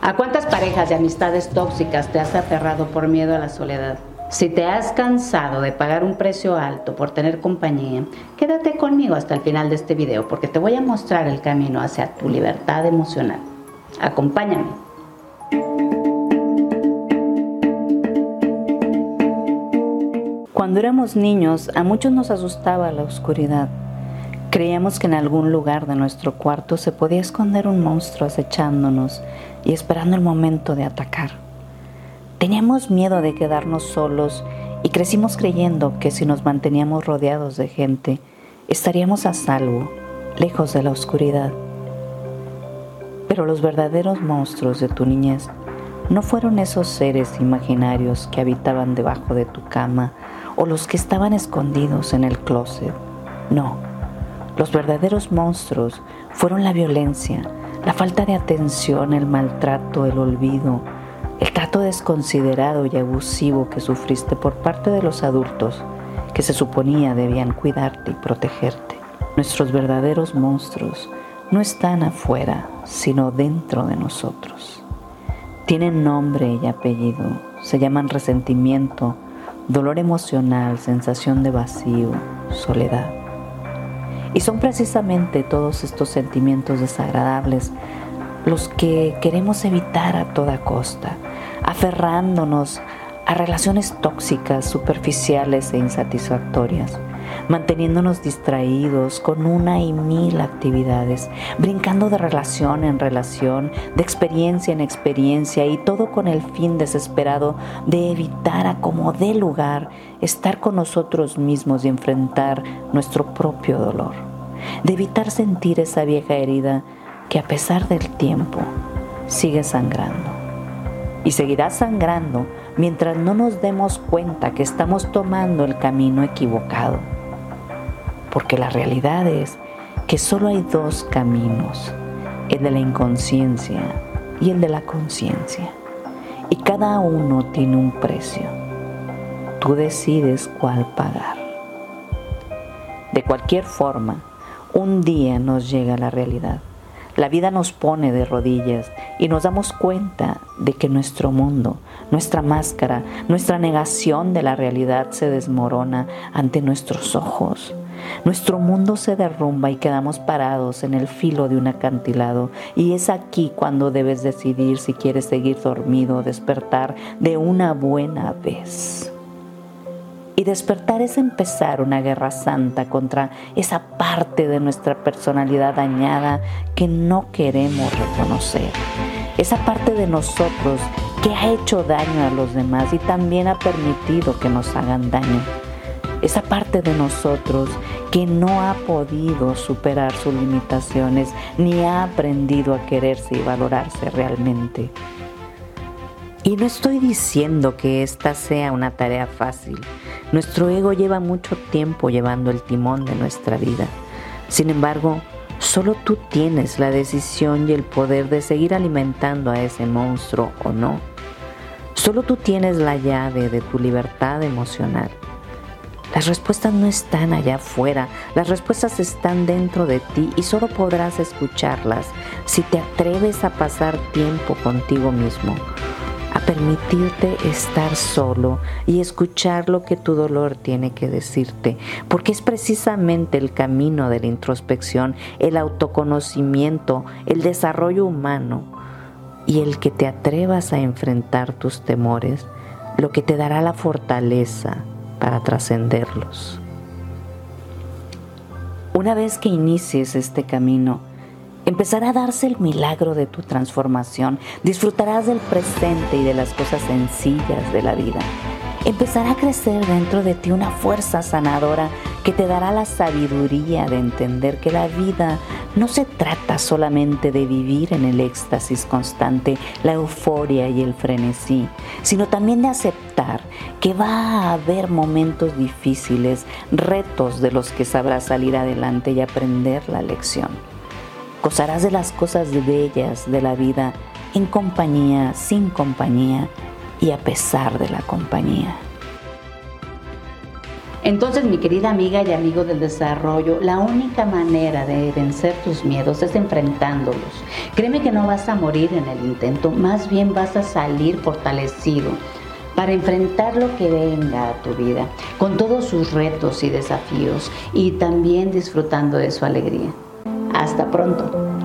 ¿A cuántas parejas y amistades tóxicas te has aferrado por miedo a la soledad? Si te has cansado de pagar un precio alto por tener compañía, quédate conmigo hasta el final de este video porque te voy a mostrar el camino hacia tu libertad emocional. Acompáñame. Cuando éramos niños, a muchos nos asustaba la oscuridad. Creíamos que en algún lugar de nuestro cuarto se podía esconder un monstruo acechándonos y esperando el momento de atacar. Teníamos miedo de quedarnos solos y crecimos creyendo que si nos manteníamos rodeados de gente, estaríamos a salvo, lejos de la oscuridad. Pero los verdaderos monstruos de tu niñez no fueron esos seres imaginarios que habitaban debajo de tu cama o los que estaban escondidos en el closet. No, los verdaderos monstruos fueron la violencia, la falta de atención, el maltrato, el olvido, el trato desconsiderado y abusivo que sufriste por parte de los adultos que se suponía debían cuidarte y protegerte. Nuestros verdaderos monstruos no están afuera, sino dentro de nosotros. Tienen nombre y apellido, se llaman resentimiento, dolor emocional, sensación de vacío, soledad. Y son precisamente todos estos sentimientos desagradables los que queremos evitar a toda costa, aferrándonos a relaciones tóxicas, superficiales e insatisfactorias, manteniéndonos distraídos con una y mil actividades, brincando de relación en relación, de experiencia en experiencia y todo con el fin desesperado de evitar a como dé lugar estar con nosotros mismos y enfrentar nuestro propio dolor, de evitar sentir esa vieja herida que a pesar del tiempo sigue sangrando y seguirá sangrando mientras no nos demos cuenta que estamos tomando el camino equivocado. Porque la realidad es que solo hay dos caminos, el de la inconsciencia y el de la conciencia. Y cada uno tiene un precio. Tú decides cuál pagar. De cualquier forma, un día nos llega la realidad la vida nos pone de rodillas y nos damos cuenta de que nuestro mundo, nuestra máscara, nuestra negación de la realidad se desmorona ante nuestros ojos. Nuestro mundo se derrumba y quedamos parados en el filo de un acantilado y es aquí cuando debes decidir si quieres seguir dormido o despertar de una buena vez. Y despertar es empezar una guerra santa contra esa parte de nuestra personalidad dañada que no queremos reconocer. Esa parte de nosotros que ha hecho daño a los demás y también ha permitido que nos hagan daño. Esa parte de nosotros que no ha podido superar sus limitaciones ni ha aprendido a quererse y valorarse realmente. Y no estoy diciendo que esta sea una tarea fácil. Nuestro ego lleva mucho tiempo llevando el timón de nuestra vida. Sin embargo, solo tú tienes la decisión y el poder de seguir alimentando a ese monstruo o no. Solo tú tienes la llave de tu libertad emocional. Las respuestas no están allá afuera, las respuestas están dentro de ti y solo podrás escucharlas si te atreves a pasar tiempo contigo mismo a permitirte estar solo y escuchar lo que tu dolor tiene que decirte, porque es precisamente el camino de la introspección, el autoconocimiento, el desarrollo humano y el que te atrevas a enfrentar tus temores, lo que te dará la fortaleza trascenderlos. Una vez que inicies este camino, empezará a darse el milagro de tu transformación. Disfrutarás del presente y de las cosas sencillas de la vida. Empezará a crecer dentro de ti una fuerza sanadora que te dará la sabiduría de entender que la vida no se trata solamente de vivir en el éxtasis constante, la euforia y el frenesí, sino también de aceptar que va a haber momentos difíciles, retos de los que sabrás salir adelante y aprender la lección. Gozarás de las cosas bellas de la vida en compañía, sin compañía y a pesar de la compañía. Entonces, mi querida amiga y amigo del desarrollo, la única manera de vencer tus miedos es enfrentándolos. Créeme que no vas a morir en el intento, más bien vas a salir fortalecido para enfrentar lo que venga a tu vida, con todos sus retos y desafíos, y también disfrutando de su alegría. Hasta pronto.